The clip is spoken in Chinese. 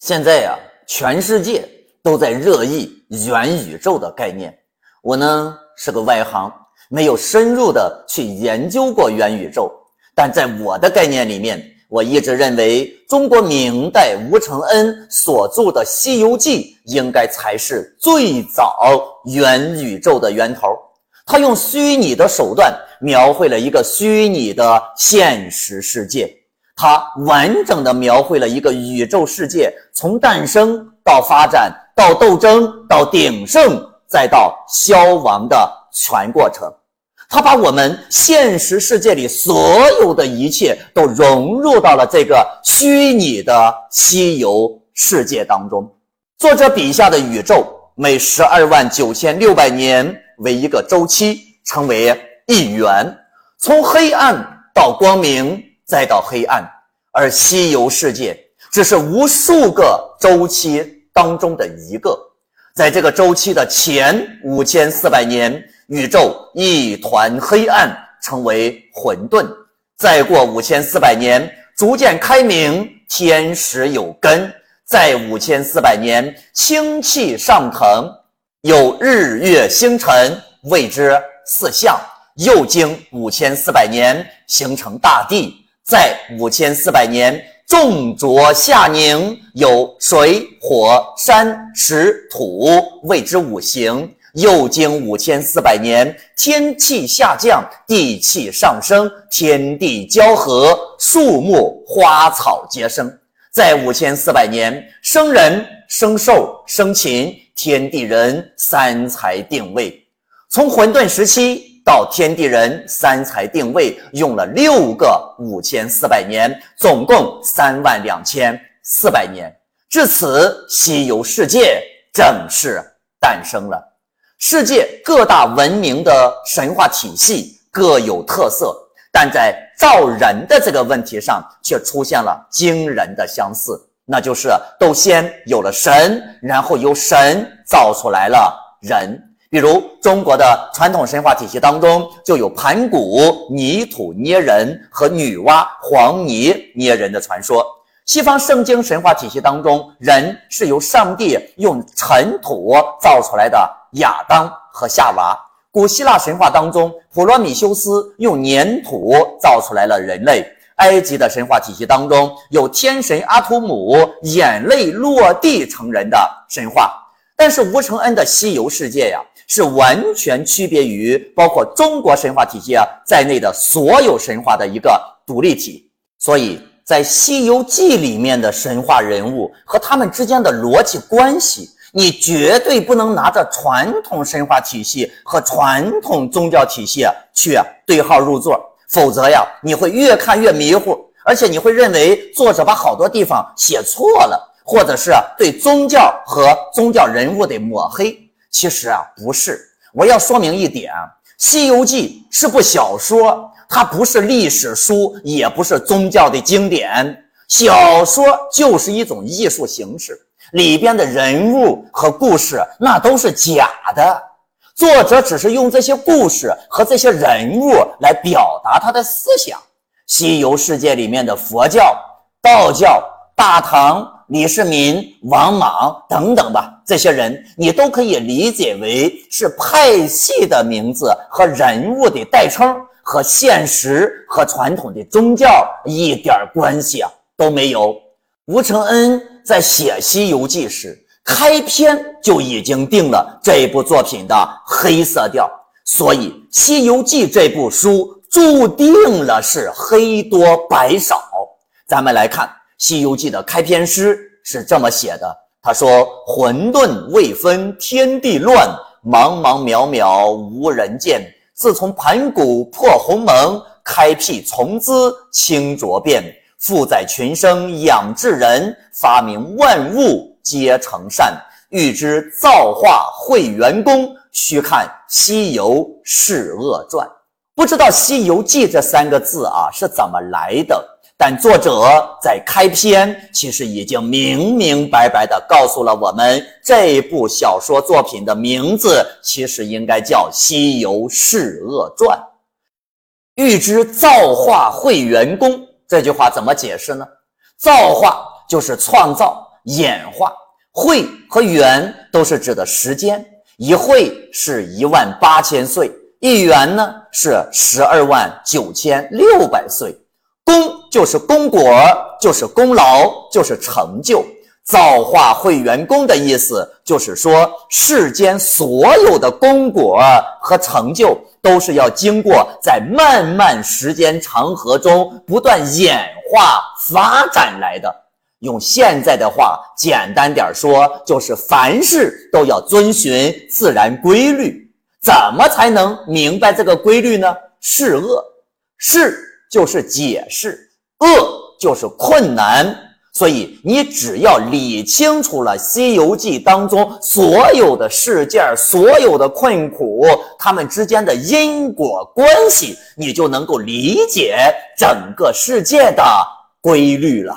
现在呀，全世界都在热议元宇宙的概念。我呢是个外行，没有深入的去研究过元宇宙。但在我的概念里面，我一直认为中国明代吴承恩所著的《西游记》应该才是最早元宇宙的源头。他用虚拟的手段描绘了一个虚拟的现实世界。它完整的描绘了一个宇宙世界从诞生到发展到斗争到鼎盛再到消亡的全过程。它把我们现实世界里所有的一切都融入到了这个虚拟的西游世界当中。作者笔下的宇宙每十二万九千六百年为一个周期，称为一元，从黑暗到光明。再到黑暗，而西游世界只是无数个周期当中的一个。在这个周期的前五千四百年，宇宙一团黑暗，成为混沌。再过五千四百年，逐渐开明，天时有根。在五千四百年，清气上腾，有日月星辰，谓之四象。又经五千四百年，形成大地。在五千四百年，重浊下凝，有水、火、山、石、土，谓之五行。又经五千四百年，天气下降，地气上升，天地交合，树木花草皆生。在五千四百年，生人、生兽、生禽，天地人三才定位。从混沌时期。到天地人三才定位用了六个五千四百年，总共三万两千四百年。至此，西游世界正式诞生了。世界各大文明的神话体系各有特色，但在造人的这个问题上却出现了惊人的相似，那就是都先有了神，然后由神造出来了人。比如中国的传统神话体系当中，就有盘古泥土捏人和女娲黄泥捏人的传说。西方圣经神话体系当中，人是由上帝用尘土造出来的亚当和夏娃。古希腊神话当中，普罗米修斯用粘土造出来了人类。埃及的神话体系当中，有天神阿图姆眼泪落地成人的神话。但是吴承恩的西游世界呀。是完全区别于包括中国神话体系啊在内的所有神话的一个独立体，所以在《西游记》里面的神话人物和他们之间的逻辑关系，你绝对不能拿着传统神话体系和传统宗教体系去对号入座，否则呀，你会越看越迷糊，而且你会认为作者把好多地方写错了，或者是对宗教和宗教人物的抹黑。其实啊，不是。我要说明一点，《西游记》是部小说，它不是历史书，也不是宗教的经典。小说就是一种艺术形式，里边的人物和故事那都是假的。作者只是用这些故事和这些人物来表达他的思想。西游世界里面的佛教、道教、大唐。李世民、王莽等等吧，这些人你都可以理解为是派系的名字和人物的代称，和现实和传统的宗教一点关系啊都没有。吴承恩在写《西游记》时，开篇就已经定了这部作品的黑色调，所以《西游记》这部书注定了是黑多白少。咱们来看。《西游记》的开篇诗是这么写的：“他说，混沌未分天地乱，茫茫渺渺无人见。自从盘古破鸿蒙，开辟从兹清浊变，负载群生养至人，发明万物皆成善。欲知造化会元功，须看《西游释厄传》。不知道《西游记》这三个字啊是怎么来的？”但作者在开篇其实已经明明白白地告诉了我们，这部小说作品的名字其实应该叫《西游释厄传》。欲知造化会元功，这句话怎么解释呢？造化就是创造，演化。会和元都是指的时间，一会是一万八千岁，一元呢是十二万九千六百岁。功就是功果，就是功劳，就是成就。造化会元功的意思，就是说世间所有的功果和成就，都是要经过在漫漫时间长河中不断演化发展来的。用现在的话，简单点说，就是凡事都要遵循自然规律。怎么才能明白这个规律呢？是恶，是就是解释，恶就是困难。所以你只要理清楚了《西游记》当中所有的事件、所有的困苦，他们之间的因果关系，你就能够理解整个世界的规律了。